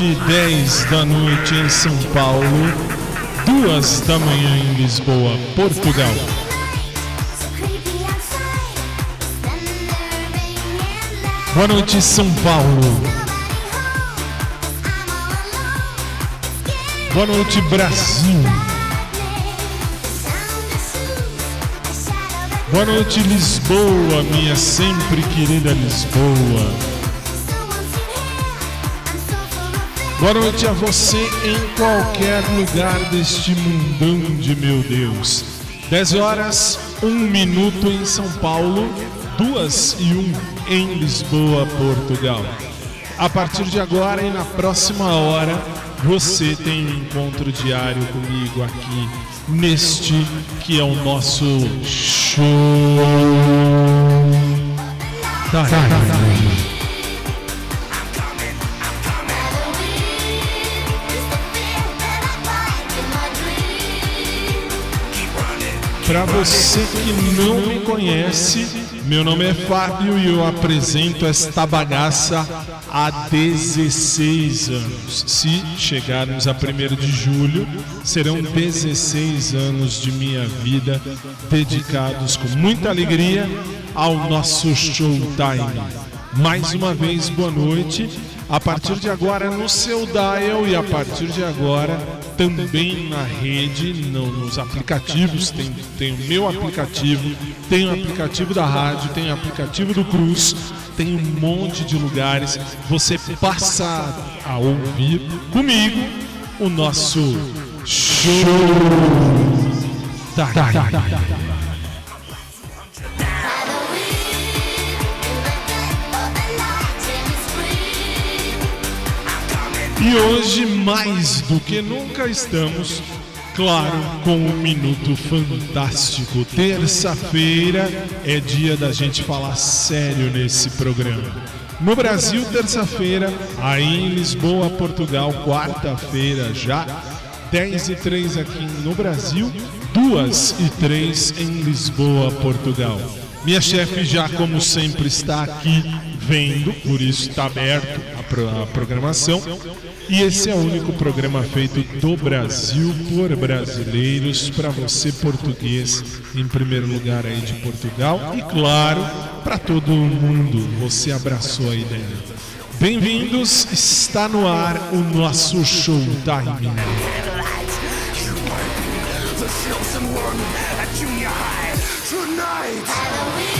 7 10 da noite em São Paulo, 2 da manhã em Lisboa, Portugal. Boa noite, São Paulo. Boa noite, Brasil. Boa noite, Lisboa, minha sempre querida Lisboa. Boa noite a você em qualquer lugar deste mundão de meu Deus. 10 horas, 1 minuto em São Paulo, 2 e 1 em Lisboa, Portugal. A partir de agora e na próxima hora, você tem um encontro diário comigo aqui neste que é o nosso show. Tá, tá, tá. Para você que não me conhece, meu nome é Fábio e eu apresento esta bagaça há 16 anos. Se chegarmos a 1 de julho, serão 16 anos de minha vida dedicados com muita alegria ao nosso Showtime. Mais uma vez, boa noite. A partir de agora no seu dial e a partir de agora também na rede, no, nos aplicativos. Tem, tem o meu aplicativo, tem o aplicativo da rádio, tem o aplicativo do Cruz, tem um monte de lugares. Você passa a ouvir comigo o nosso show. Tá, tá, tá, E hoje, mais do que nunca, estamos, claro, com um minuto fantástico. Terça-feira é dia da gente falar sério nesse programa. No Brasil, terça-feira, aí em Lisboa, Portugal, quarta-feira já, 10 e 3 aqui no Brasil, 2 e 3 em Lisboa, Portugal. Minha chefe já, como sempre, está aqui vendo, por isso está aberto a, pro, a programação. E esse é o único programa feito do Brasil por brasileiros para você português, em primeiro lugar aí de Portugal e claro, para todo mundo. Você abraçou a ideia. Bem-vindos, está no ar o nosso Showtime. Tonight.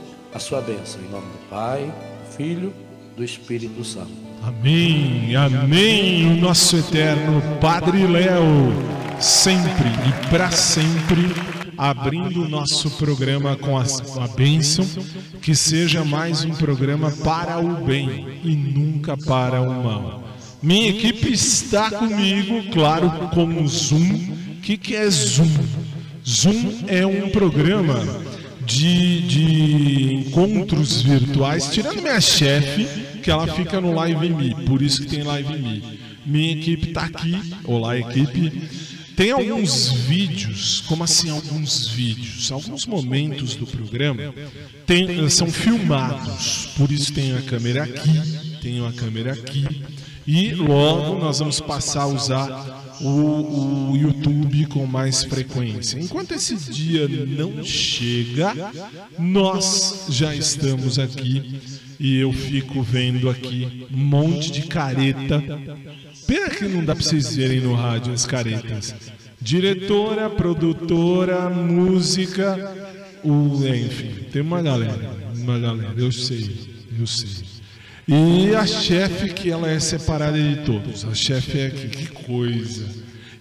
a sua bênção. Em nome do Pai, do Filho, do Espírito Santo. Amém, amém. O nosso eterno Padre Léo, sempre e para sempre, abrindo o nosso programa com a, a bênção, que seja mais um programa para o bem e nunca para o mal. Minha equipe está comigo, claro, com o Zoom. O que, que é Zoom? Zoom é um programa de, de encontros virtuais, tirando minha chefe, que ela fica no Live Me, por isso que tem Live Me. Minha equipe está aqui, olá equipe. Tem alguns vídeos, como assim alguns vídeos? Alguns momentos do programa tem, são filmados, por isso tem a câmera aqui, tem a câmera aqui. E logo nós vamos passar a usar o, o YouTube com mais frequência. Enquanto esse dia não chega, nós já estamos aqui e eu fico vendo aqui um monte de careta. Pena que não dá para vocês verem no rádio as caretas. Diretora, produtora, música, o, enfim, tem uma galera, uma galera, eu sei, eu sei. E a chefe que ela é separada de todos. A chefe é que, que coisa.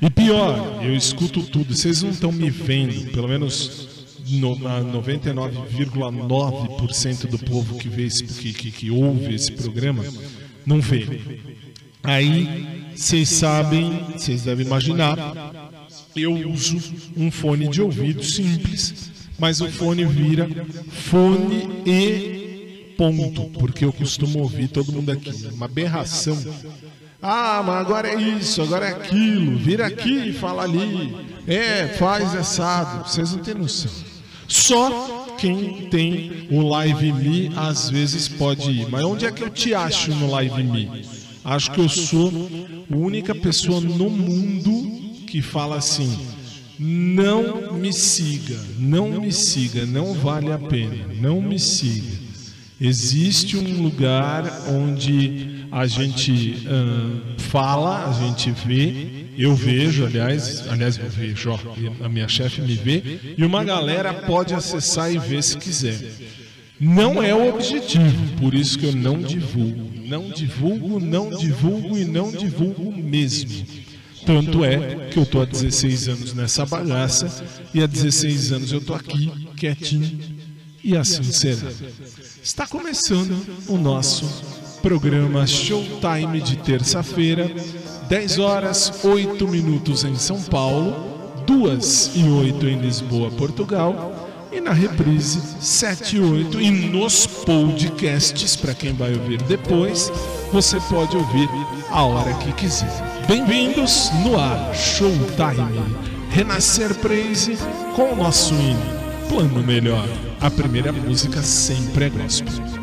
E pior, eu escuto tudo. Vocês não estão me vendo, pelo menos no, 99,9% do povo que vê esse, que, que, que ouve esse programa não vê. Aí vocês sabem, vocês devem imaginar, eu uso um fone de ouvido simples, mas o fone vira fone e ponto, porque eu costumo ouvir todo mundo aqui. Uma aberração. Ah, mas agora é isso, agora é aquilo. Vira aqui e fala ali. É, faz assado. Vocês não têm noção. Só quem tem o Live Me às vezes pode ir. Mas onde é que eu te acho no Live Me? Acho que eu sou a única pessoa no mundo que fala assim: não me siga, não me siga, não vale a pena, não me siga. Existe um lugar onde a gente uh, fala, a gente vê, eu vejo, aliás, aliás eu vejo, ó, a minha chefe me vê, e uma galera pode acessar e ver se quiser. Não é o objetivo, por isso que eu não divulgo. Não divulgo, não divulgo e não divulgo mesmo. Tanto é que eu estou há 16 anos nessa bagaça e há 16 anos eu estou aqui, quietinho, e assim será. Está começando o nosso programa Showtime de terça-feira, 10 horas 8 minutos em São Paulo, 2 e 8 em Lisboa, Portugal, e na reprise 7 e 8 e nos podcasts, para quem vai ouvir depois, você pode ouvir a hora que quiser. Bem-vindos no ar, Showtime. Renascer Praise com o nosso hino, Plano Melhor. A primeira música sempre é gospel.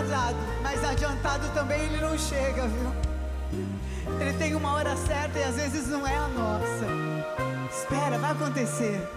Atrasado, mas adiantado também ele não chega, viu? Ele tem uma hora certa e às vezes não é a nossa. Espera, vai acontecer.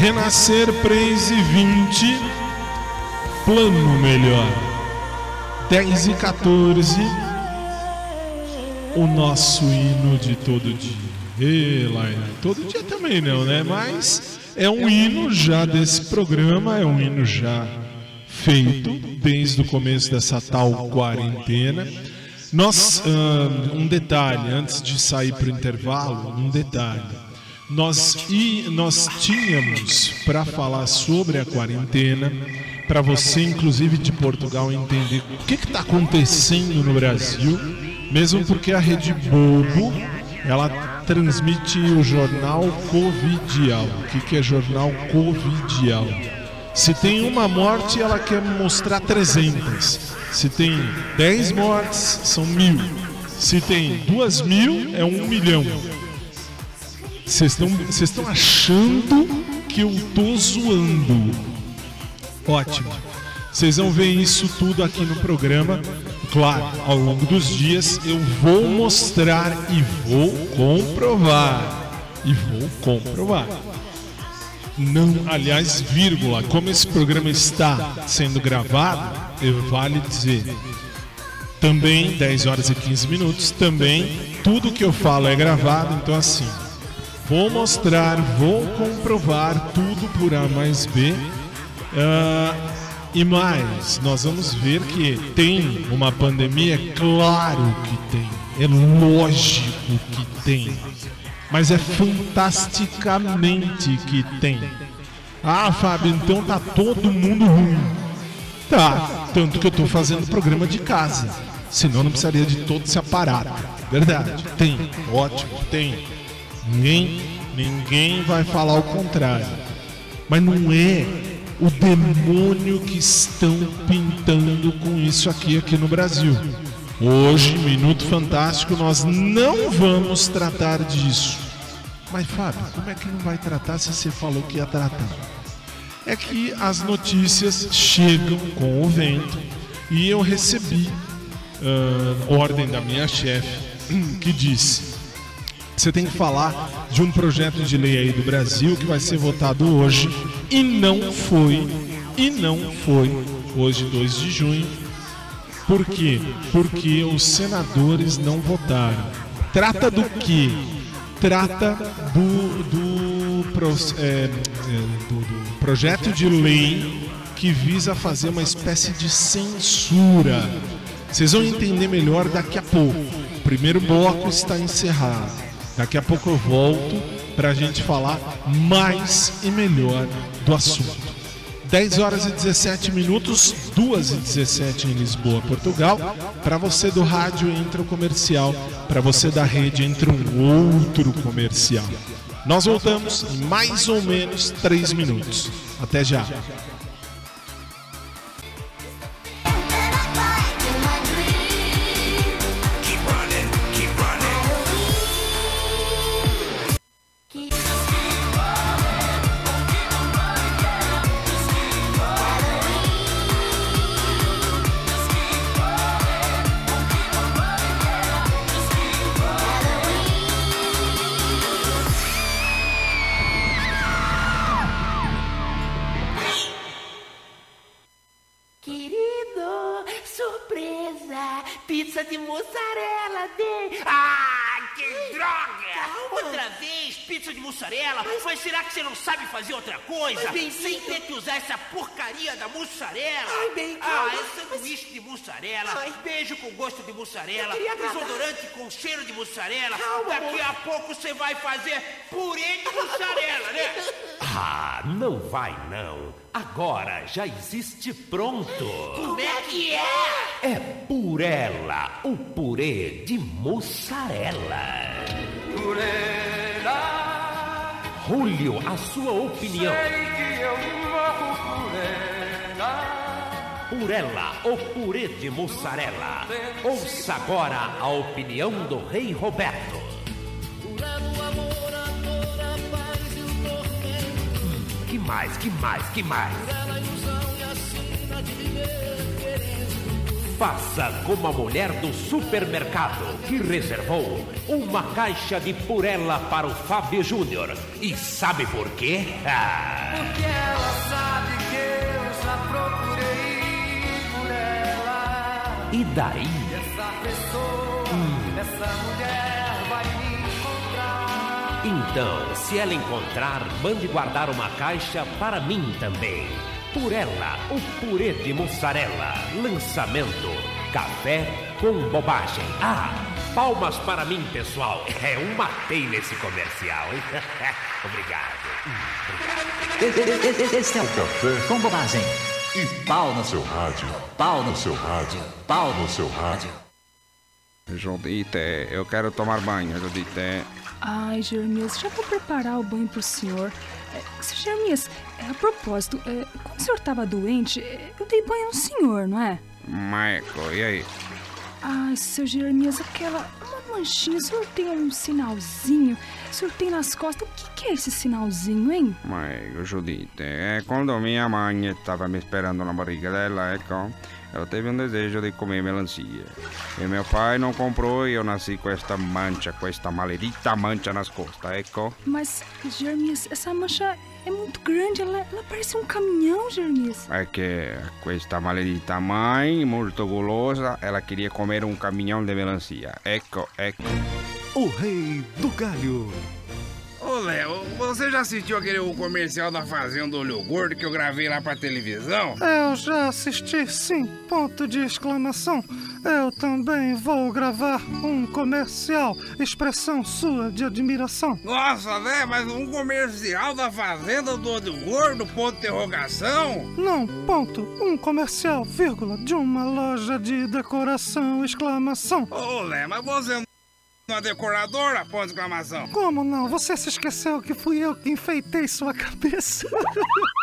Renascer Praise 20, plano melhor. 10 e 14, o nosso hino de todo dia. Laila, todo dia também não, né? Mas é um hino já desse programa, é um hino já feito desde o começo dessa tal quarentena. Nós, ah, um detalhe, antes de sair para o intervalo, um detalhe. Nós, e, nós tínhamos para falar sobre a quarentena, para você, inclusive de Portugal, entender o que está acontecendo no Brasil, mesmo porque a Rede Bobo ela transmite o jornal Covidial. O que, que é jornal Covidial? Se tem uma morte, ela quer mostrar 300. Se tem 10 mortes, são mil. Se tem duas mil, é um milhão. Vocês estão achando que eu tô zoando. Ótimo. Vocês vão ver isso tudo aqui no programa. Claro, ao longo dos dias eu vou mostrar e vou comprovar. E vou comprovar. Não, aliás, vírgula, como esse programa está sendo gravado, eu vale dizer. Também 10 horas e 15 minutos, também tudo que eu falo é gravado, então assim, vou mostrar, vou comprovar tudo por A mais B. Ah, e mais, nós vamos ver que tem uma pandemia, claro que tem, é lógico que tem, mas é fantasticamente que tem. Ah, Fábio, então tá todo mundo ruim. Tá, tanto que eu tô fazendo programa de casa. Senão não precisaria de todo esse aparato. Verdade, tem, ótimo, tem. Ninguém, ninguém vai falar o contrário. Mas não é o demônio que estão pintando com isso aqui aqui no Brasil. Hoje, Minuto Fantástico, nós não vamos tratar disso. Mas Fábio, como é que não vai tratar se você falou que ia tratar? É que as notícias chegam com o vento e eu recebi ah, ordem da minha chefe que disse você tem que falar de um projeto de lei aí do Brasil que vai ser votado hoje e não foi, e não foi hoje 2 de junho. Por quê? Porque os senadores não votaram. Trata do que? Trata do, do, pro- é, é, do- do projeto de lei que visa fazer uma espécie de censura. Vocês vão entender melhor daqui a pouco. O primeiro bloco está encerrado. Daqui a pouco eu volto para a gente falar mais e melhor do assunto. 10 horas e 17 minutos, 2 e 17 em Lisboa, Portugal. Para você do rádio entra o comercial, para você da rede entra um outro comercial. Nós voltamos em mais ou menos 3 minutos. Até já. Mussarela. Ai, bem, Ah, calma. é sanduíche de mussarela, Ai. beijo com gosto de mussarela, Eu desodorante com cheiro de mussarela. Calma, Daqui amor. a pouco você vai fazer purê de mussarela, né? Ah, não vai não. Agora já existe pronto. Como é que é? É Purela, o purê de mussarela. Julio, a sua opinião. Purela, o purê de mussarela. Ouça agora a opinião do Rei Roberto. Que mais, que mais, que mais? Faça como a mulher do supermercado que reservou uma caixa de purela para o Fábio Júnior. E sabe por quê? Ah, Porque ela sabe que e daí? Essa pessoa, essa mulher vai me encontrar. Então, se ela encontrar, mande guardar uma caixa para mim também. Purela, o purê de mussarela. Lançamento: café com bobagem. Ah, palmas para mim, pessoal. É um matei nesse comercial, hein? Obrigado. Esse é o café com bobagem. E pau no seu rádio. Pau no seu rádio. Pau no seu rádio. Judite, eu quero tomar banho, Judite. Ai, Jeremias, já vou preparar o banho pro senhor. É, seu Jeremias, é, a propósito, é, quando o senhor estava doente, é, eu dei banho no senhor, não é? Marco, e aí? Ai, seu Jeremias, aquela. Uma manchinha, o senhor tem um sinalzinho? O senhor tem nas costas? O que, que é esse sinalzinho, hein? Marco, Judite, é quando minha mãe estava me esperando na barriga dela, ecco, ela teve um desejo de comer melancia. E meu pai não comprou e eu nasci com esta mancha, com esta maledita mancha nas costas, ecco. Mas, Jeremias, essa mancha é muito grande, ela, ela parece um caminhão, Jeremias. É que questa maledita mãe, muito gulosa, ela queria comer um caminhão de melancia. Ecco, ecco. O Rei do Galho. Léo, você já assistiu aquele comercial da Fazenda Olho Gordo que eu gravei lá pra televisão? Eu já assisti, sim. Ponto de exclamação. Eu também vou gravar um comercial. Expressão sua de admiração. Nossa, né? Mas um comercial da Fazenda do Olho Gordo, ponto de interrogação? Não, ponto. Um comercial, vírgula, de uma loja de decoração, exclamação. Ô Léo, mas você é decoradora, ponto de exclamação? Como não? Você se esqueceu que fui eu que enfeitei sua cabeça.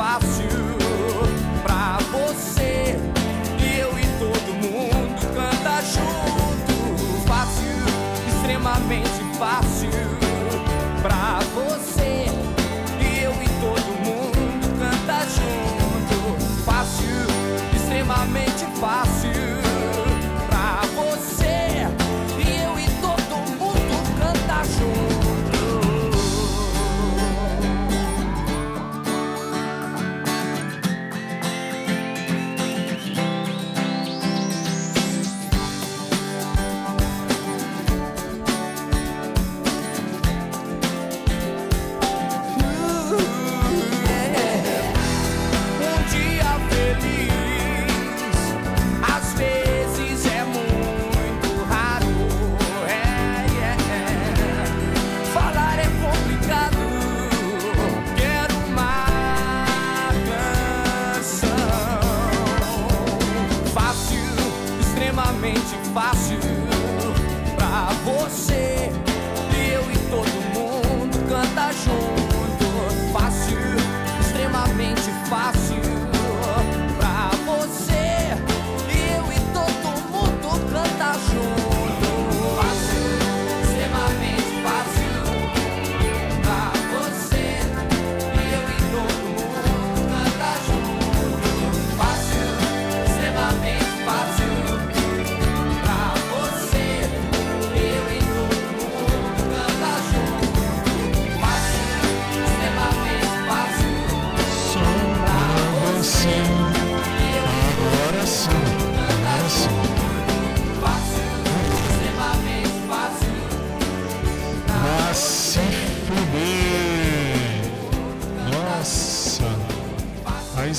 fácil pra você. Eu e todo mundo canta junto. Fácil, extremamente fácil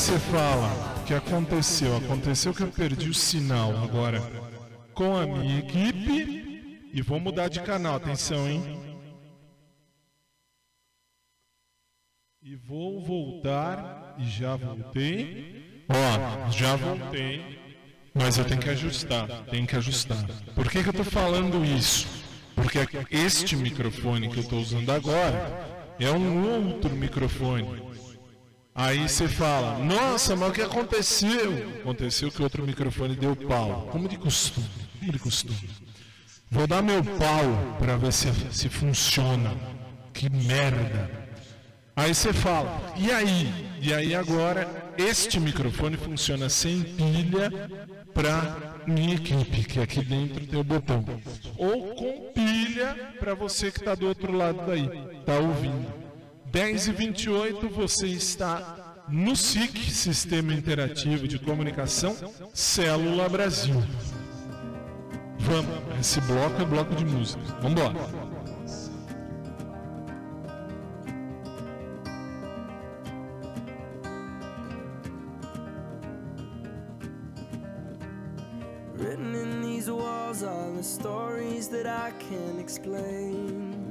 você fala, que aconteceu? Aconteceu que eu perdi o sinal agora com a minha equipe e vou mudar de canal, atenção, hein? E vou voltar e já voltei. Ó, já voltei, mas eu tenho que ajustar, tenho que ajustar. Por que, que eu tô falando isso? Porque este microfone que eu estou usando agora é um outro microfone. Aí você fala, nossa, mas o que aconteceu? Aconteceu que outro microfone deu pau. Como de costume, como de costume. Vou dar meu pau para ver se, se funciona. Que merda. Aí você fala, e aí? E aí agora, este microfone funciona sem pilha para minha equipe, que aqui dentro tem o botão. Ou com pilha para você que está do outro lado daí, tá ouvindo. 10 e 28 você está no SIC, Sistema Interativo de Comunicação Célula Brasil. Vamos, esse bloco é bloco de música. Vamos embora. Written in these walls are the stories that I can't explain.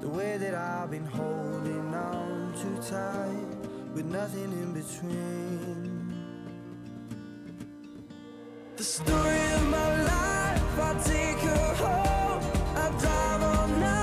The way that I've been holding on too tight, with nothing in between. The story of my life, I take her home. I drive all night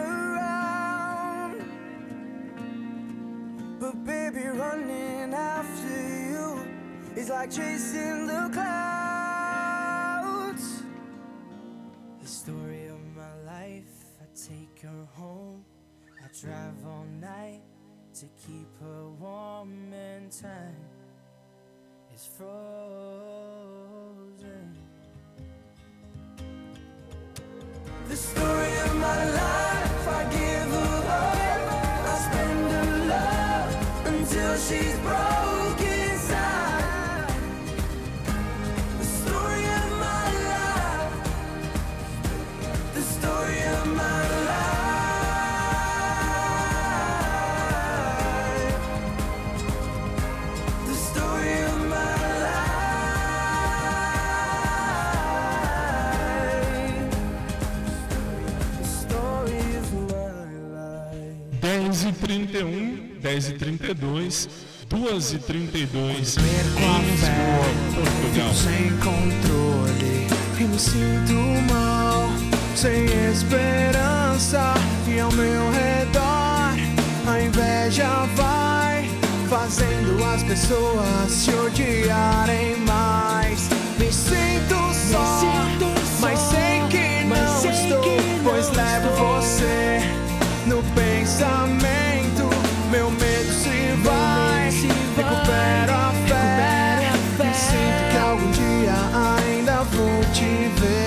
around. But baby, running after you is like chasing the clouds. The story of my life, I take her home. I drive all night to keep her warm and time is frozen. The story of my life, I give her all. I spend her love until she's broken 31, 10 e 32, 2 e 32 em Lisboa, Portugal. sem controle e me sinto mal, sem esperança e ao meu redor a inveja vai fazendo as pessoas se odiarem mais. Me sinto só, mas sei que não estou, pois levo você no pensamento. Meu medo se vai, recupero a fé. E sinto que algum dia ainda vou te ver.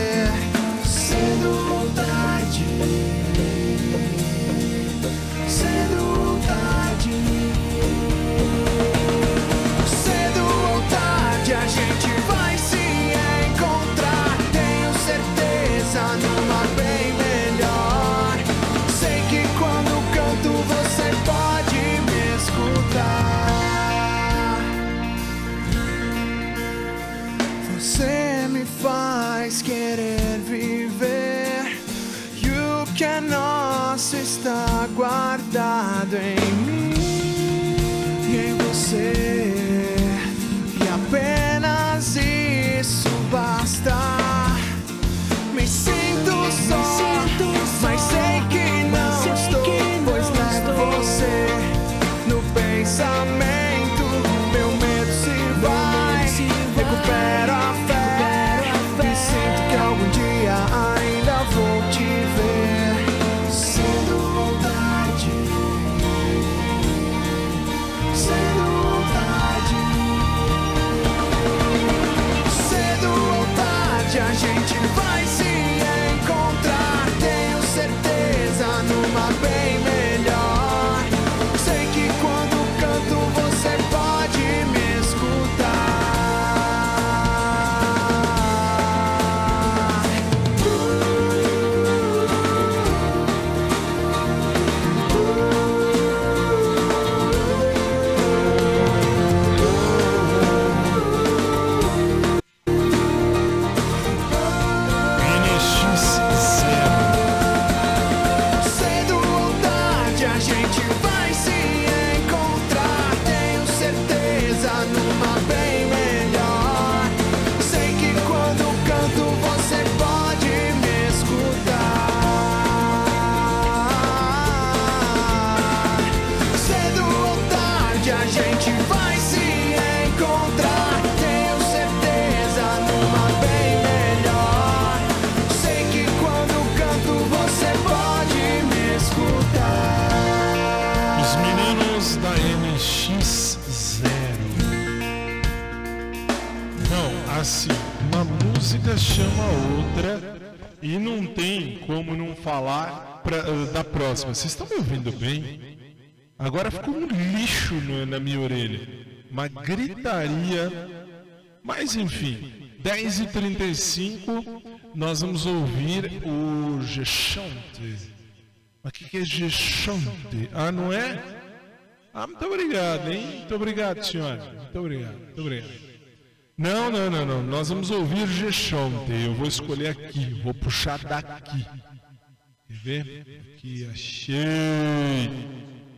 E em que a gente vai se na minha orelha. Uma gritaria. Mas enfim, 10h35 nós vamos ouvir o Gechante. Mas o que, que é Gechante? Ah, não é? Ah, muito obrigado, hein? Muito obrigado, senhora. Muito obrigado, muito obrigado. Não, não, não, não. Nós vamos ouvir Gechante. Eu vou escolher aqui, vou puxar daqui. Quer ver? Aqui, achei.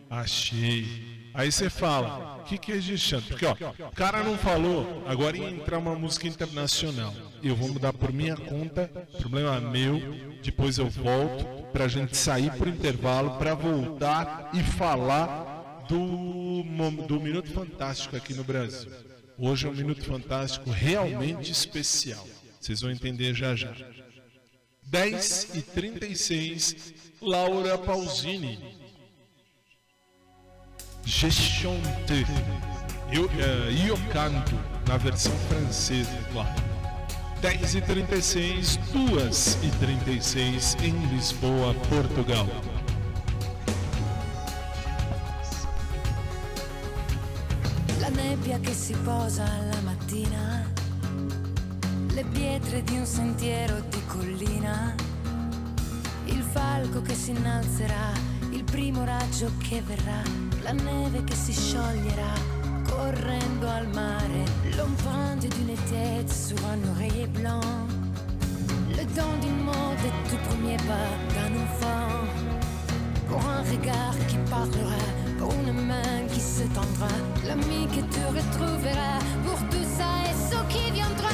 Achei. Aí você fala, o que, que é Gechante? Porque, ó, o cara não falou, agora ia entrar uma música internacional. Eu vou mudar por minha conta, problema meu. Depois eu volto pra gente sair pro intervalo pra voltar e falar do, do Minuto Fantástico aqui no Brasil. Hoje é um Minuto Fantástico realmente especial. Vocês vão entender já já. 10 e 36, Laura Pausini. Gestante. Eu, eh, Io Canto, na versão francesa, claro. 10 e 36, 2 e 36 em Lisboa, Portugal. La nebbia che si posa alla mattina, le pietre di un sentiero di collina, il falco che si innalzerà, primo raggio che verrà, la neve che si scioglierà, correndo al mare, l'empreinte d'une tête sur un oreiller blanc, le temps du mot des tout premiers pas d'un enfant. Pour un regard qui parlera, pour une main qui se tendra, l'ami que tu retrouveras, pour tout ça et ce qui viendra,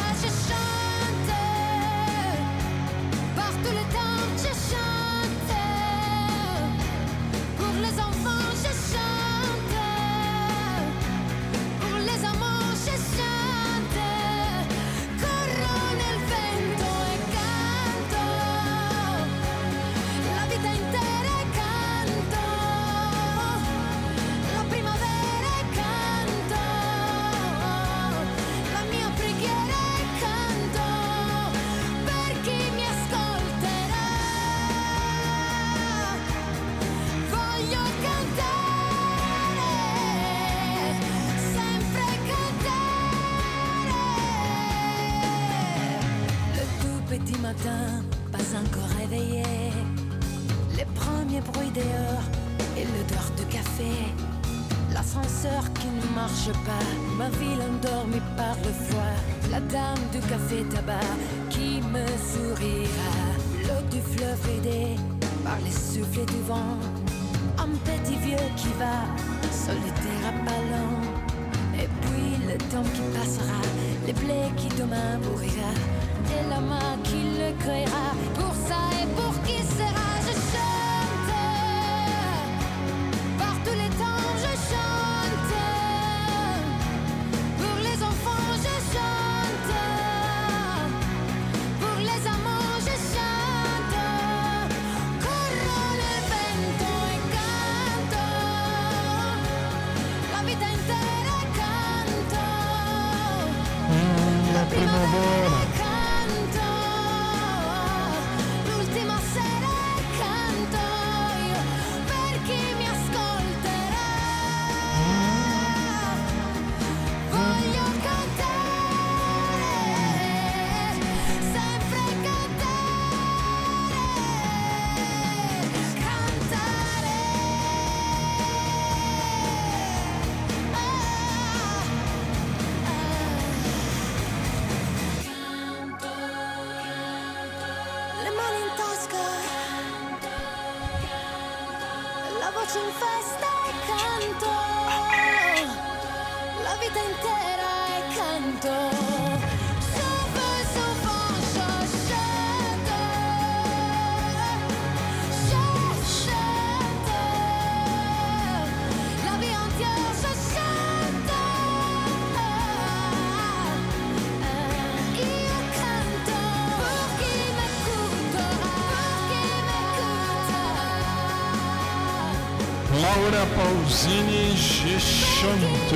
per chi m'écoutera. Laura Pausini Gechante.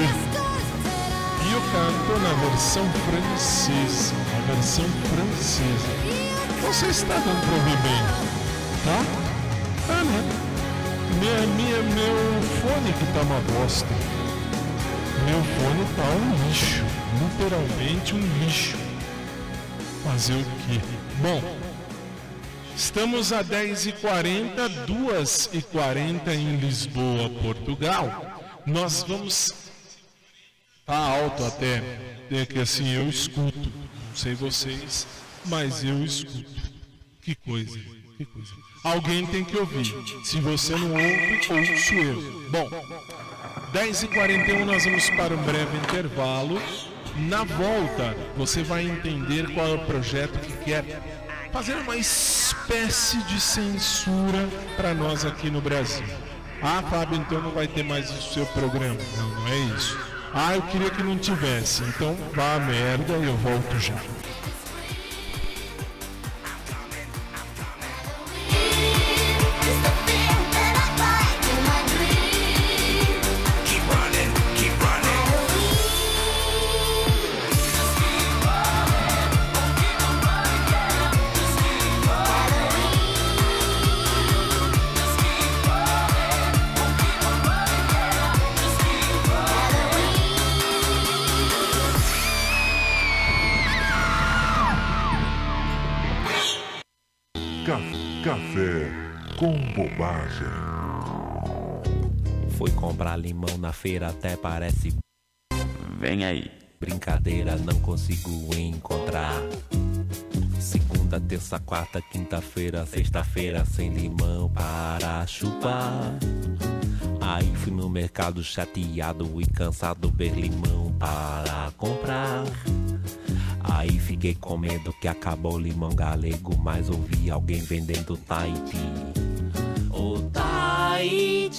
Io canto na versão francesa. A versão francesa. Você está dando pra ouvir bem, tá? Ah, né? Minha, minha, meu fone que tá uma bosta. Meu fone tá um lixo. Literalmente um lixo. Fazer o quê? Bom, estamos a 10h40, 2h40 em Lisboa, Portugal. Nós vamos. Tá alto até. É que assim eu escuto. Não sei vocês, mas eu escuto. Que coisa, que coisa. Alguém tem que ouvir. Se você não ouve, ouço eu. Bom, 10h41 nós vamos para um breve intervalo. Na volta, você vai entender qual é o projeto que quer fazer uma espécie de censura para nós aqui no Brasil. Ah, Fábio, então não vai ter mais o seu programa. Não, não é isso. Ah, eu queria que não tivesse. Então vá a merda e eu volto já. Comprar limão na feira, até parece. Vem aí. Brincadeira, não consigo encontrar. Segunda, terça, quarta, quinta-feira, sexta-feira, sem limão para chupar. Aí fui no mercado chateado e cansado ver limão para comprar. Aí fiquei com medo que acabou o limão galego, mas ouvi alguém vendendo Tahiti. O Tahiti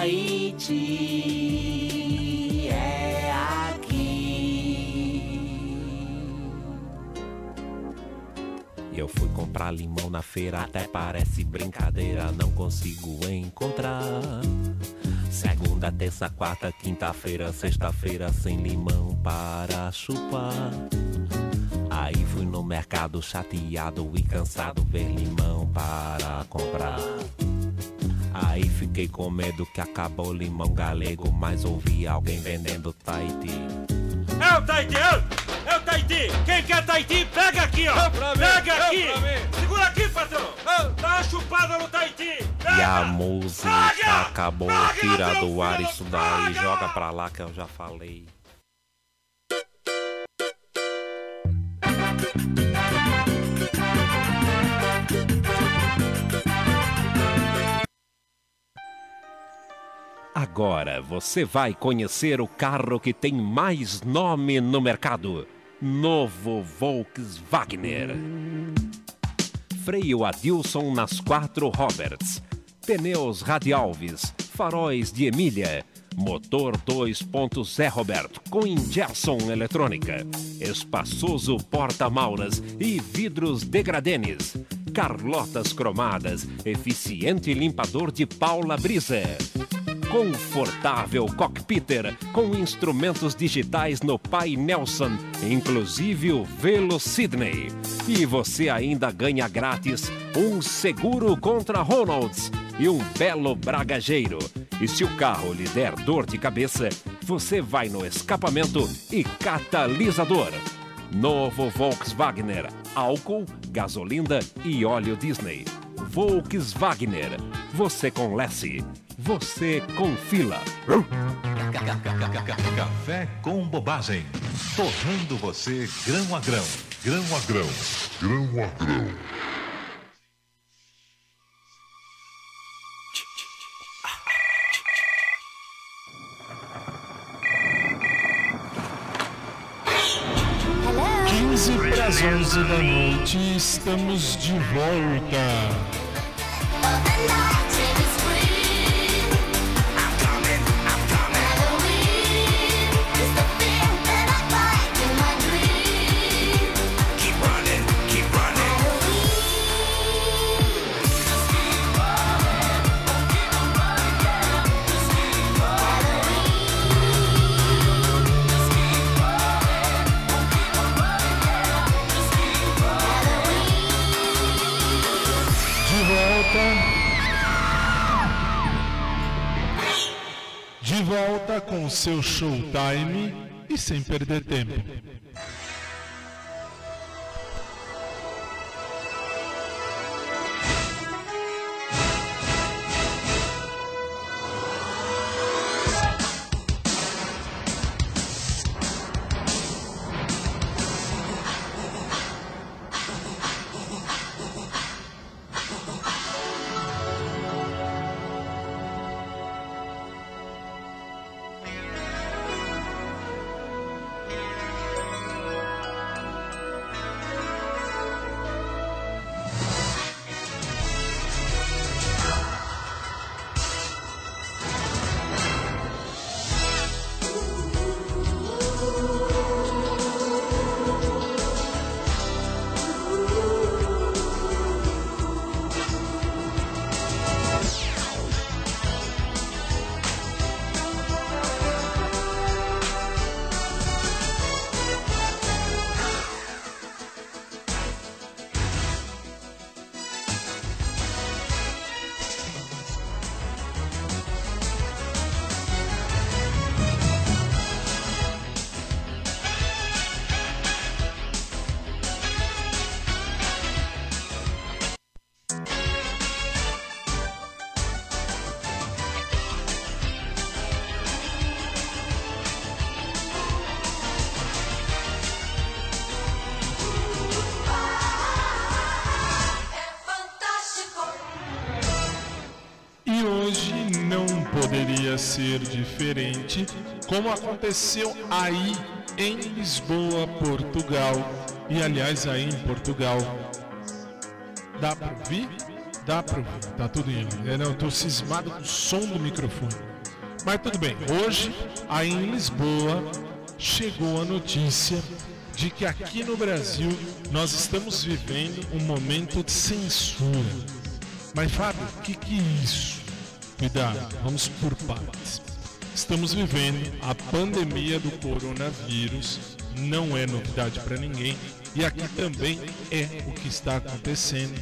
Tahiti é aqui. Eu fui comprar limão na feira, até parece brincadeira, não consigo encontrar. Segunda, terça, quarta, quinta-feira, sexta-feira, sem limão para chupar. Aí fui no mercado chateado e cansado ver limão para comprar. Aí fiquei com medo que acabou o limão galego, mas ouvi alguém vendendo Tahiti. É o Tahiti, é, é o Tahiti. Quem quer Tahiti, pega aqui, ó. pra mim, pega é aqui. Segura aqui, patrão. Dá uma chupada no Tahiti. E a música acabou, tira do ar isso daí, joga pra lá que eu já falei. Agora você vai conhecer o carro que tem mais nome no mercado: Novo Volkswagen. Freio Adilson nas quatro Roberts. Pneus Radialves. Faróis de Emília. Motor 2.0 Roberto com injeção eletrônica. Espaçoso porta-mauras e vidros degradenes. Carlotas cromadas. Eficiente limpador de Paula Brisa. Confortável cockpiter com instrumentos digitais no Pai Nelson, inclusive o Velo Sydney. E você ainda ganha grátis um seguro contra Ronalds e um belo bragageiro. E se o carro lhe der dor de cabeça, você vai no escapamento e catalisador. Novo Volkswagen, álcool, gasolina e óleo Disney. Volkswagen, você com Lessie, você com fila. Café com bobagem. Torrando você grão a grão. Grão a grão. Grão a grão. Quinze para as 11 da noite, estamos de volta. O seu showtime e sem perder tempo. Como aconteceu aí em Lisboa, Portugal. E aliás, aí em Portugal. Dá pra ouvir? Dá pra ouvir, tá tudo indo. É, não, eu tô cismado com o som do microfone. Mas tudo bem, hoje, aí em Lisboa, chegou a notícia de que aqui no Brasil nós estamos vivendo um momento de censura. Mas Fábio, o que, que é isso? Cuidado, vamos por partes. Estamos vivendo a pandemia do coronavírus, não é novidade para ninguém, e aqui também é o que está acontecendo.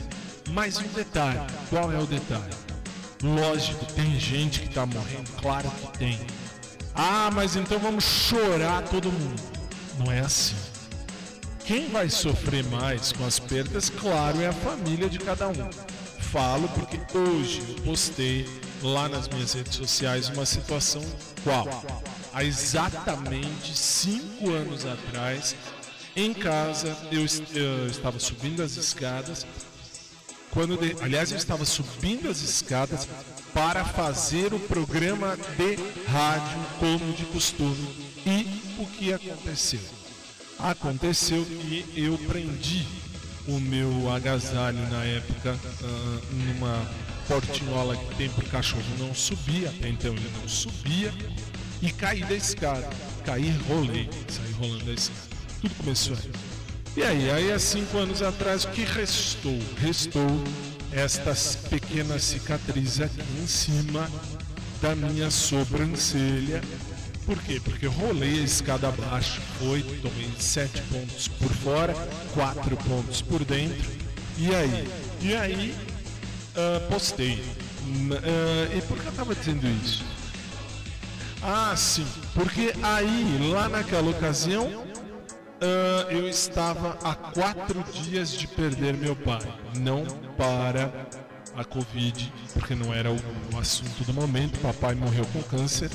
Mas um detalhe, qual é o detalhe? Lógico, tem gente que está morrendo, claro que tem. Ah, mas então vamos chorar todo mundo. Não é assim. Quem vai sofrer mais com as perdas, claro, é a família de cada um. Falo porque hoje eu postei lá nas minhas redes sociais uma situação qual? Há exatamente cinco anos atrás, em casa, eu, eu estava subindo as escadas. Quando de- aliás, eu estava subindo as escadas para fazer o programa de rádio como de costume. E o que aconteceu? Aconteceu que eu prendi o meu agasalho na época ah, numa portinhola que tem pro cachorro não subia, até então ele não subia, e caí da escada. Caí e rolei, saí rolando da escada. Tudo começou aí. E aí, aí há cinco anos atrás, o que restou? Restou estas pequenas cicatrizes aqui em cima da minha sobrancelha. Por quê? Porque rolei a escada abaixo, foi, tomei sete pontos por fora, quatro pontos por dentro. E aí? E aí, ah, postei. Ah, e por que eu estava dizendo isso? Ah, sim, porque aí, lá naquela ocasião, ah, eu estava a quatro dias de perder meu pai. Não para a Covid, porque não era o, assunto do momento. Papai morreu com câncer.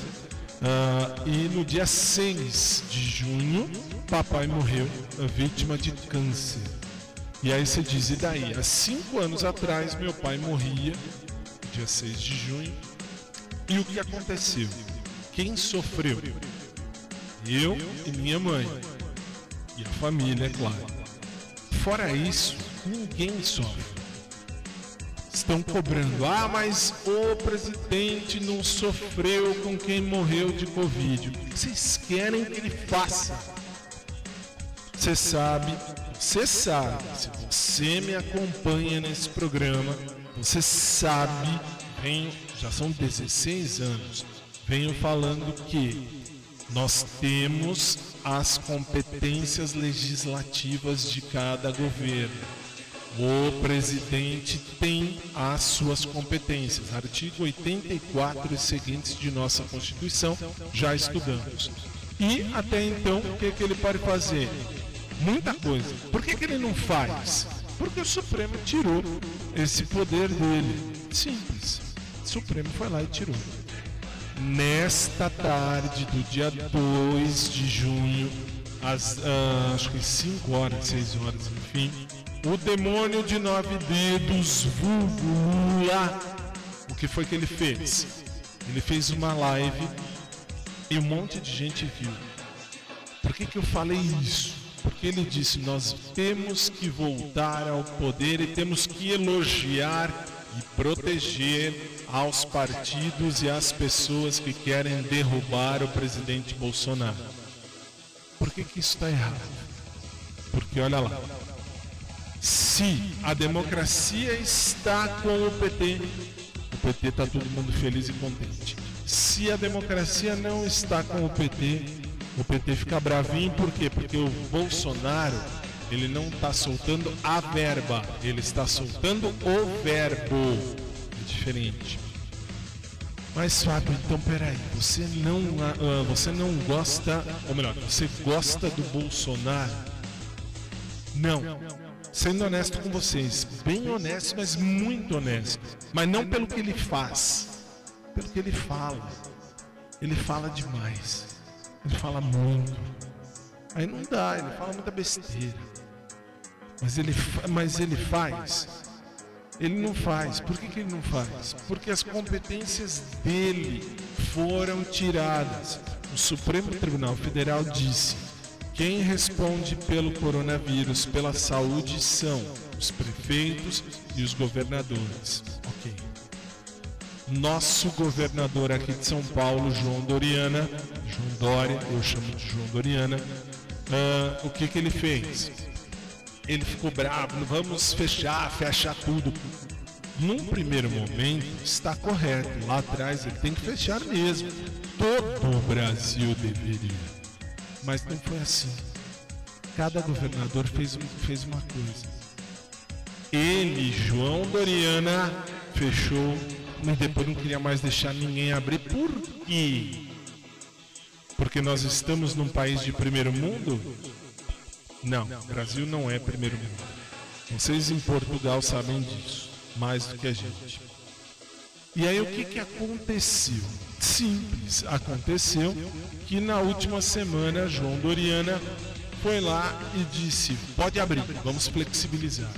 Ah, e no dia 6 de junho, papai morreu vítima de câncer. E aí você diz, e daí? Há cinco anos atrás, meu pai morria, dia 6 de junho. E o que aconteceu? Quem sofreu? Eu e minha mãe. E a família, é claro. Fora isso, ninguém sofre. Estão cobrando. Ah, mas o presidente não sofreu com quem morreu de Covid. O que vocês querem que ele faça? Você sabe, você sabe, se você me acompanha nesse programa, você sabe, venho, já são 16 anos, venho falando que nós temos as competências legislativas de cada governo. O presidente tem as suas competências. Artigo 84 e seguintes de nossa Constituição, já estudamos. E até então, o que, que ele pode fazer? Muita coisa. Por que, que ele não faz? Porque o Supremo tirou esse poder dele. Simples. O Supremo foi lá e tirou. Nesta tarde do dia 2 de junho, às ah, acho que 5 horas, 6 horas, enfim, o demônio de nove dedos, vulgo Lula, o que foi que ele fez? Ele fez uma live e um monte de gente viu. Por que, que eu falei isso? Porque ele disse: Nós temos que voltar ao poder e temos que elogiar e proteger aos partidos e às pessoas que querem derrubar o presidente Bolsonaro. Por que, que isso está errado? Porque olha lá. Se a democracia está com o PT, o PT está todo mundo feliz e contente. Se a democracia não está com o PT, o PT fica bravinho, por quê? Porque o Bolsonaro, ele não está soltando a verba, ele está soltando o verbo. É diferente. Mas Fábio, então peraí, você não, ah, você não gosta, ou melhor, você gosta do Bolsonaro? Não. Sendo honesto com vocês, bem honesto, mas muito honesto. Mas não pelo que ele faz, pelo que ele fala. Ele fala demais. Ele fala muito. Aí não dá, ele fala muita besteira. Mas ele, mas ele faz. Ele não faz. Por que, que ele não faz? Porque as competências dele foram tiradas. O Supremo Tribunal Federal disse: quem responde pelo coronavírus, pela saúde, são os prefeitos e os governadores. Ok. Nosso governador aqui de São Paulo, João Doriana, João Dória, eu chamo de João Doriana, ah, o que, que ele fez? Ele ficou bravo, vamos fechar, fechar tudo. Num primeiro momento, está correto. Lá atrás ele tem que fechar mesmo. Todo o Brasil deveria. Mas não foi assim. Cada governador fez, fez uma coisa. Ele, João Doriana, fechou e depois não queria mais deixar ninguém abrir. Por quê? Porque nós estamos num país de primeiro mundo? Não, Brasil não é primeiro mundo. Vocês em Portugal sabem disso, mais do que a gente. E aí o que, que aconteceu? Simples, aconteceu que na última semana João Doriana foi lá e disse: pode abrir, vamos flexibilizar.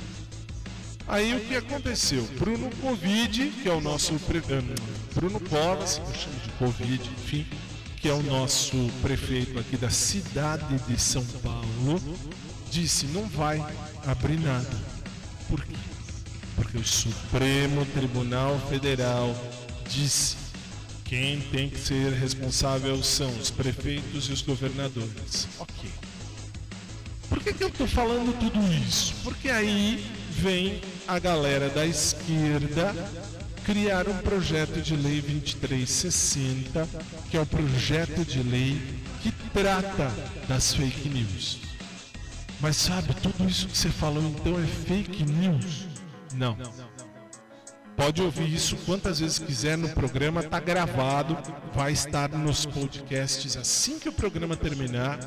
Aí o que aconteceu? Bruno Covid, que é o nosso pre... eh, Bruno Covas, eu chamo de Covid, enfim, que é o nosso prefeito aqui da cidade de São Paulo, disse: não vai abrir nada. Por quê? Porque o Supremo Tribunal Federal disse quem tem que ser responsável são os prefeitos e os governadores. Ok. Por que, que eu estou falando tudo isso? Porque aí vem a galera da esquerda criar um projeto de lei 2360, que é o projeto de lei que trata das fake news. Mas sabe, tudo isso que você falou então é fake news? Não. Pode ouvir isso quantas vezes quiser no programa, tá gravado, vai estar nos podcasts assim que o programa terminar.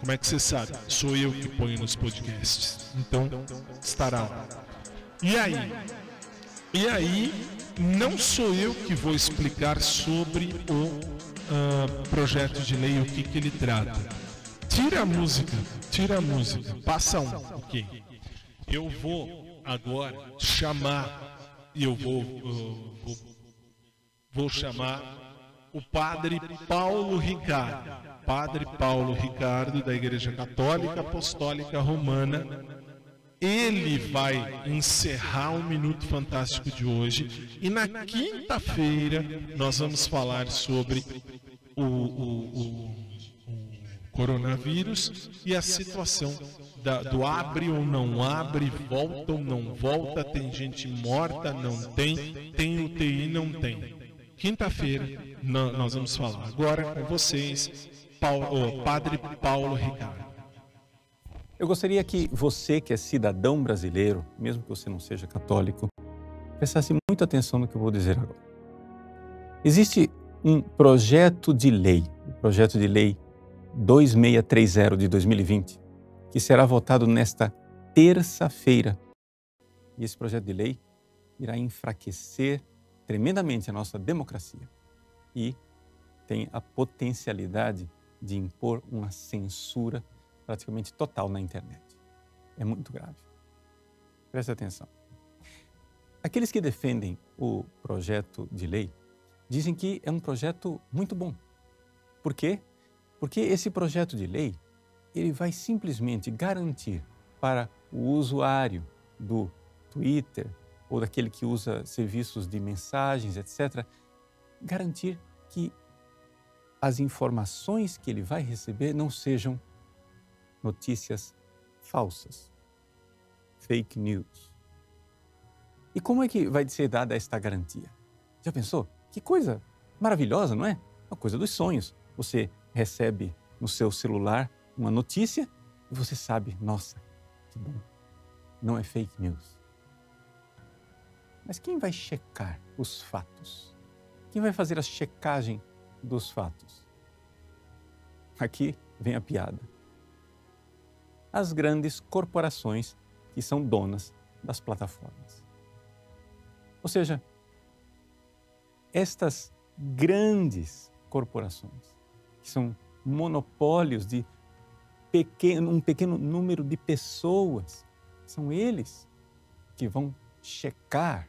Como é que você sabe? Sou eu que ponho nos podcasts. Então, estará lá. E aí? E aí, não sou eu que vou explicar sobre o ah, projeto de lei, o que, que ele trata. Tira a música, tira a música, passa um, ok. Eu vou agora chamar, eu vou, ah, vou, vou chamar o padre Paulo Ricardo. Padre Paulo Ricardo, da Igreja Católica Apostólica Romana. Ele vai encerrar o Minuto Fantástico de hoje. E na quinta-feira nós vamos falar sobre o, o- o- coronavírus e a situação da- do abre ou não abre, volta ou não volta, tem gente morta, não tem, tem UTI, não tem. Quinta-feira nó- nós vamos falar agora com vocês, Paulo, ô, Padre Paulo Ricardo. Eu gostaria que você, que é cidadão brasileiro, mesmo que você não seja católico, prestasse muita atenção no que eu vou dizer agora. Existe um projeto de lei, o projeto de lei 2630 de 2020, que será votado nesta terça-feira. E esse projeto de lei irá enfraquecer tremendamente a nossa democracia e tem a potencialidade de impor uma censura praticamente total na internet. É muito grave. Preste atenção. Aqueles que defendem o projeto de lei dizem que é um projeto muito bom. Por quê? Porque esse projeto de lei ele vai simplesmente garantir para o usuário do Twitter ou daquele que usa serviços de mensagens, etc., garantir que as informações que ele vai receber não sejam notícias falsas, fake news. E como é que vai ser dada esta garantia? Já pensou? Que coisa maravilhosa, não é? Uma coisa dos sonhos. Você recebe no seu celular uma notícia e você sabe, nossa, que bom, não é fake news. Mas quem vai checar os fatos? Quem vai fazer a checagem dos fatos? Aqui vem a piada. As grandes corporações que são donas das plataformas. Ou seja, estas grandes corporações, que são monopólios de pequeno, um pequeno número de pessoas, são eles que vão checar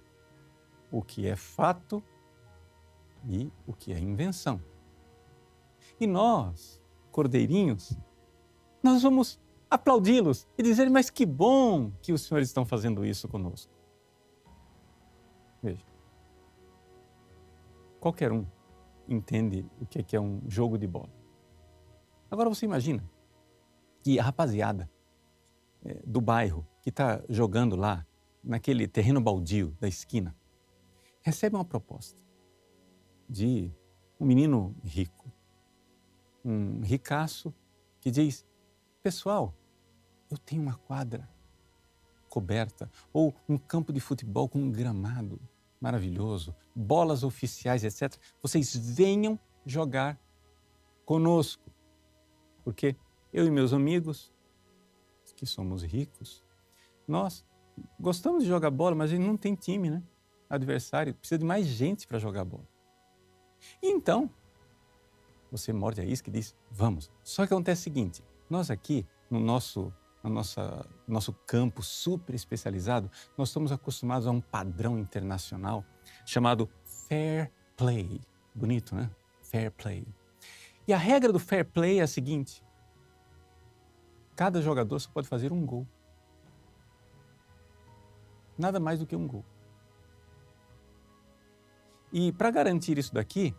o que é fato e o que é invenção. E nós, cordeirinhos, nós vamos aplaudi-los e dizer: Mas que bom que os senhores estão fazendo isso conosco. Veja, qualquer um entende o que é um jogo de bola. Agora você imagina que a rapaziada é, do bairro que está jogando lá naquele terreno baldio da esquina recebe uma proposta de um menino rico, um ricaço que diz: Pessoal, eu tenho uma quadra coberta ou um campo de futebol com um gramado maravilhoso, bolas oficiais, etc. Vocês venham jogar conosco. Porque eu e meus amigos, que somos ricos, nós gostamos de jogar bola, mas a gente não tem time, né? Adversário, precisa de mais gente para jogar bola. E então, você morde a isca e diz: vamos. Só que acontece o seguinte: nós aqui, no nosso, no nossa, nosso campo super especializado, nós estamos acostumados a um padrão internacional chamado fair play. Bonito, né? Fair play. E a regra do fair play é a seguinte: cada jogador só pode fazer um gol. Nada mais do que um gol. E para garantir isso daqui,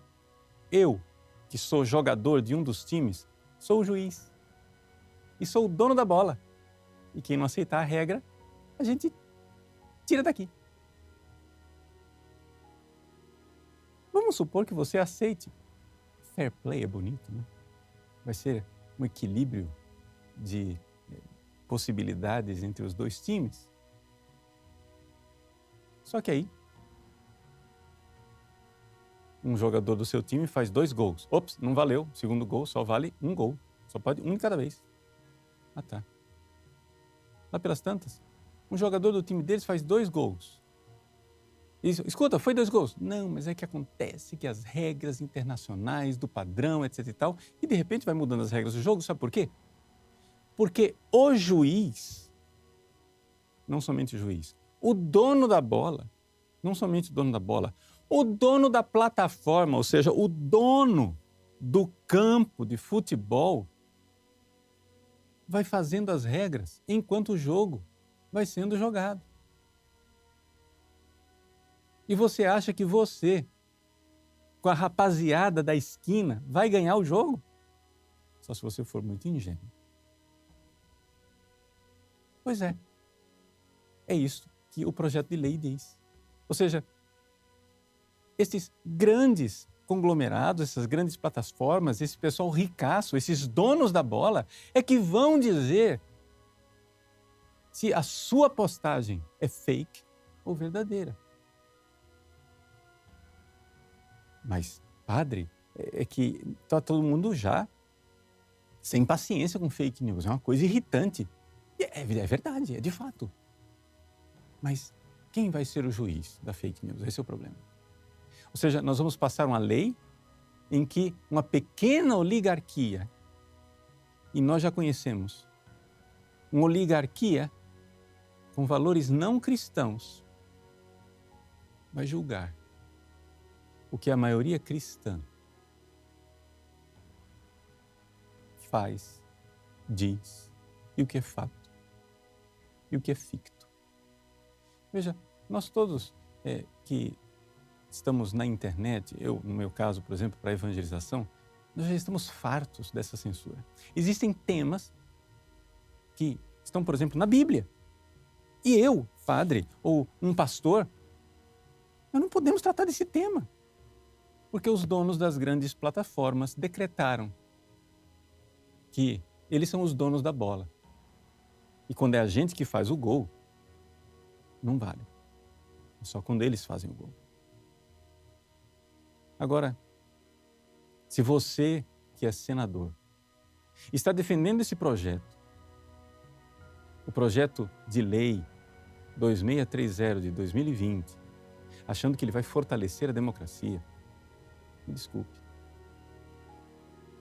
eu, que sou jogador de um dos times, sou o juiz. E sou o dono da bola. E quem não aceitar a regra, a gente tira daqui. Vamos supor que você aceite. Fair play é bonito, né? Vai ser um equilíbrio de eh, possibilidades entre os dois times. Só que aí, um jogador do seu time faz dois gols. Ops, não valeu. Segundo gol só vale um gol. Só pode um de cada vez. Ah, tá. Lá pelas tantas, um jogador do time deles faz dois gols. Isso, escuta, foi dois gols. Não, mas é que acontece que as regras internacionais do padrão, etc e tal, e de repente vai mudando as regras do jogo, sabe por quê? Porque o juiz, não somente o juiz, o dono da bola, não somente o dono da bola, o dono da plataforma, ou seja, o dono do campo de futebol, vai fazendo as regras enquanto o jogo vai sendo jogado. E você acha que você, com a rapaziada da esquina, vai ganhar o jogo? Só se você for muito ingênuo. Pois é. É isso que o projeto de lei diz. Ou seja, esses grandes conglomerados, essas grandes plataformas, esse pessoal ricaço, esses donos da bola, é que vão dizer se a sua postagem é fake ou verdadeira. Mas, padre, é é que está todo mundo já sem paciência com fake news. É uma coisa irritante. É, é verdade, é de fato. Mas quem vai ser o juiz da fake news? Esse é o problema. Ou seja, nós vamos passar uma lei em que uma pequena oligarquia, e nós já conhecemos, uma oligarquia com valores não cristãos, vai julgar o que a maioria cristã faz, diz, e o que é fato, e o que é ficto. Veja, nós todos é, que estamos na internet, eu, no meu caso, por exemplo, para a evangelização, nós já estamos fartos dessa censura. Existem temas que estão, por exemplo, na Bíblia. E eu, padre ou um pastor, nós não podemos tratar desse tema. Porque os donos das grandes plataformas decretaram que eles são os donos da bola. E quando é a gente que faz o gol, não vale. É só quando eles fazem o gol. Agora, se você, que é senador, está defendendo esse projeto, o projeto de lei 2630 de 2020, achando que ele vai fortalecer a democracia, me desculpe.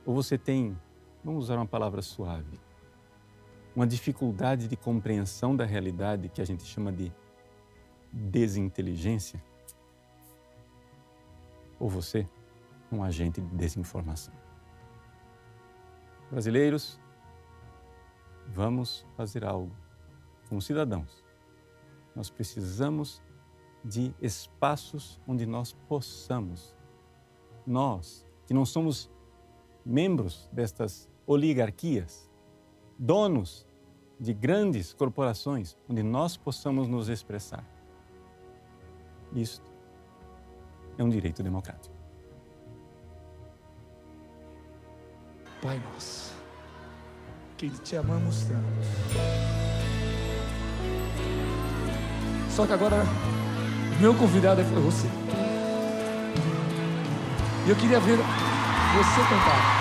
Ou você tem, vamos usar uma palavra suave, uma dificuldade de compreensão da realidade que a gente chama de desinteligência, ou você um agente de desinformação. Brasileiros, vamos fazer algo como cidadãos. Nós precisamos de espaços onde nós possamos, nós que não somos membros destas oligarquias, donos de grandes corporações, onde nós possamos nos expressar. Isto é um direito democrático. Pai nosso, que te amamos tanto. Só que agora, meu convidado é você. E eu queria ver você cantar.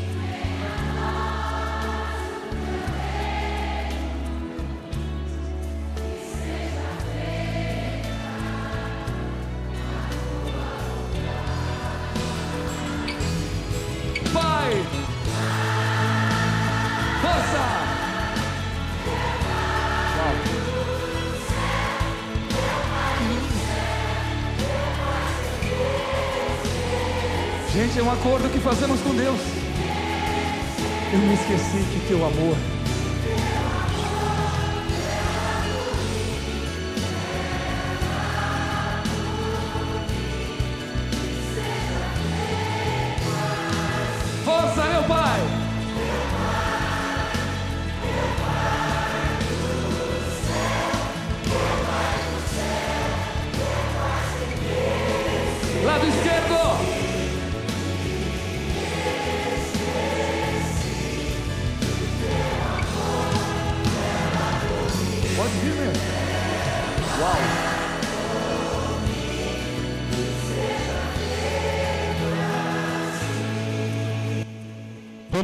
Acordo que fazemos com Deus. Eu me esqueci que teu amor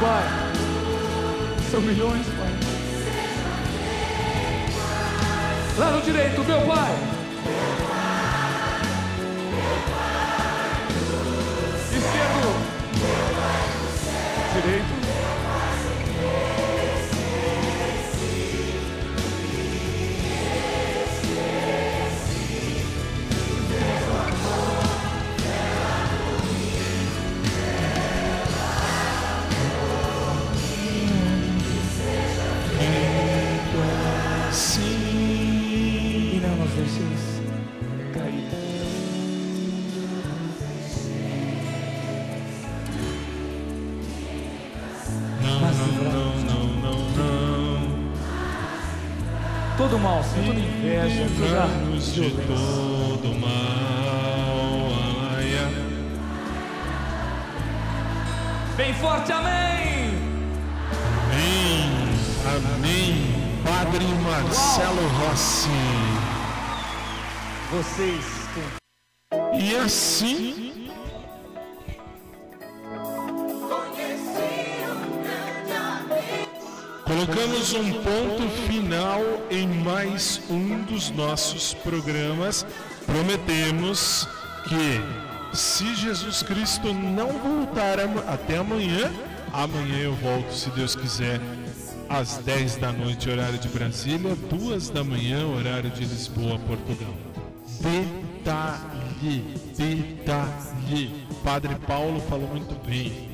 Pai. São milhões, Pai. Lá no direito, meu Pai. Todo mal, Senhor, toda inveja, toda de violência. todo mal. Aleluia. Bem forte, amém! Amém. Amém. Padre Marcelo Rossi. Vocês têm E assim. Colocamos um ponto final em mais um dos nossos programas. Prometemos que, se Jesus Cristo não voltar até amanhã, amanhã eu volto, se Deus quiser, às 10 da noite, horário de Brasília, 2 da manhã, horário de Lisboa, Portugal. Detalhe, detalhe. Padre Paulo falou muito bem.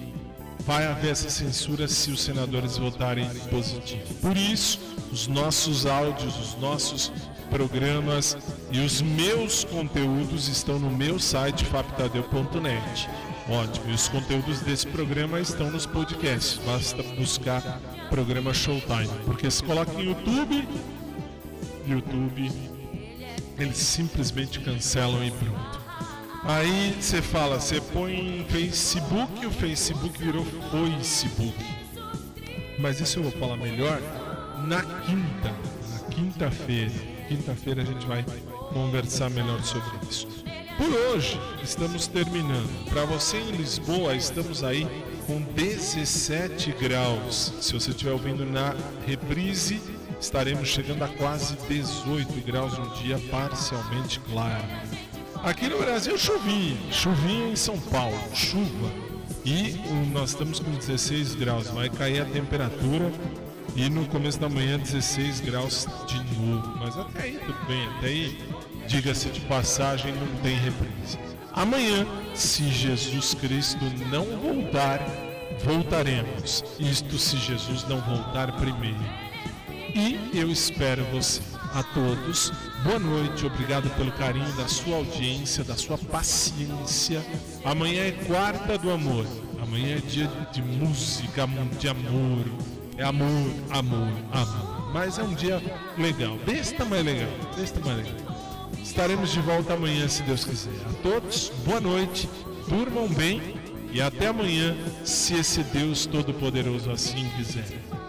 Vai haver essa censura se os senadores votarem positivo. Por isso, os nossos áudios, os nossos programas e os meus conteúdos estão no meu site faptadeu.net. Ótimo, e os conteúdos desse programa estão nos podcasts. Basta buscar programa Showtime, porque se coloca em YouTube, YouTube, eles simplesmente cancelam e pronto. Aí você fala, você põe Facebook, o Facebook virou Facebook. Mas isso eu vou falar melhor na quinta, na quinta-feira. Quinta-feira a gente vai conversar melhor sobre isso. Por hoje, estamos terminando. Para você em Lisboa, estamos aí com 17 graus. Se você estiver ouvindo na reprise, estaremos chegando a quase 18 graus um dia parcialmente claro. Aqui no Brasil chovinha, chovinha em São Paulo, chuva. E nós estamos com 16 graus, vai cair a temperatura e no começo da manhã 16 graus de novo. Mas até aí tudo bem, até aí, diga-se de passagem, não tem reprise. Amanhã, se Jesus Cristo não voltar, voltaremos. Isto se Jesus não voltar primeiro. E eu espero você. A todos, boa noite, obrigado pelo carinho da sua audiência, da sua paciência. Amanhã é quarta do amor. Amanhã é dia de música, de amor. É amor, amor, amor. Mas é um dia legal, desse tamanho legal, desse tamanho legal. Estaremos de volta amanhã, se Deus quiser. A todos, boa noite, durmam bem e até amanhã, se esse Deus Todo-Poderoso assim quiser.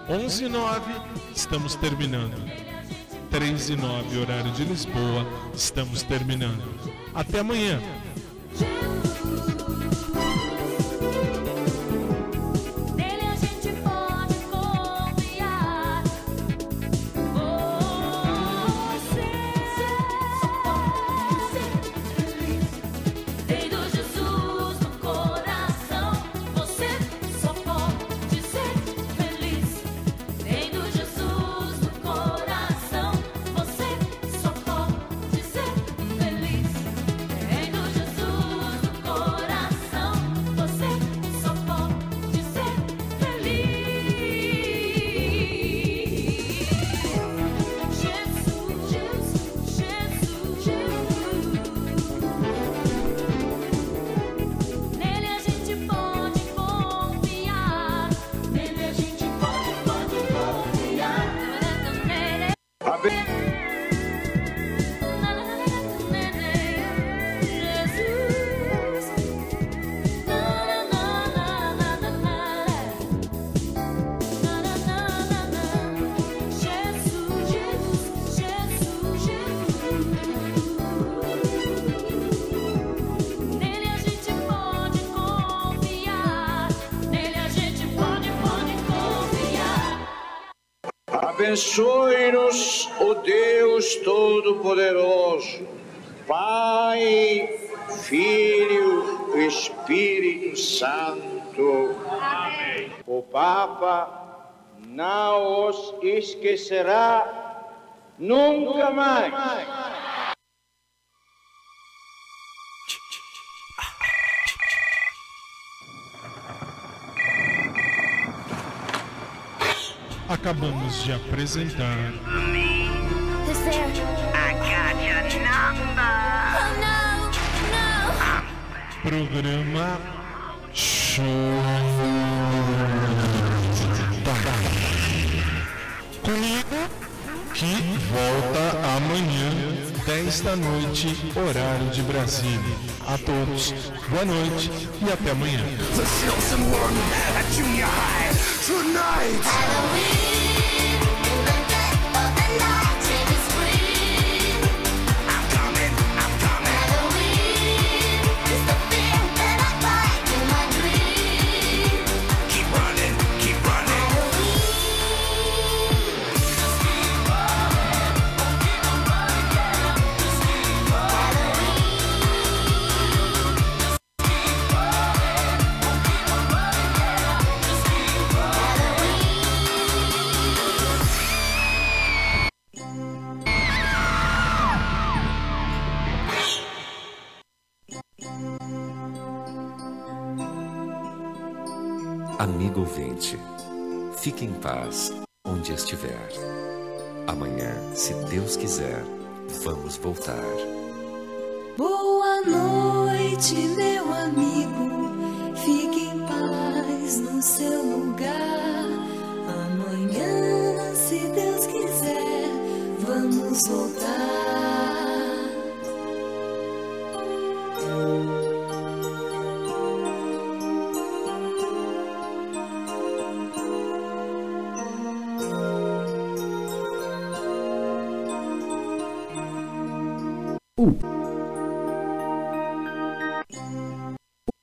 11 e 9, estamos terminando. 3 e 9, horário de Lisboa, estamos terminando. Até amanhã. Abençoe-nos o Deus Todo-Poderoso, Pai, Filho e Espírito Santo. Amém. O Papa não os esquecerá nunca mais. Acabamos de apresentar programa Show. Comigo, que volta amanhã, 10 da noite, horário de Brasília. A todos, boa noite e até amanhã. The voltar.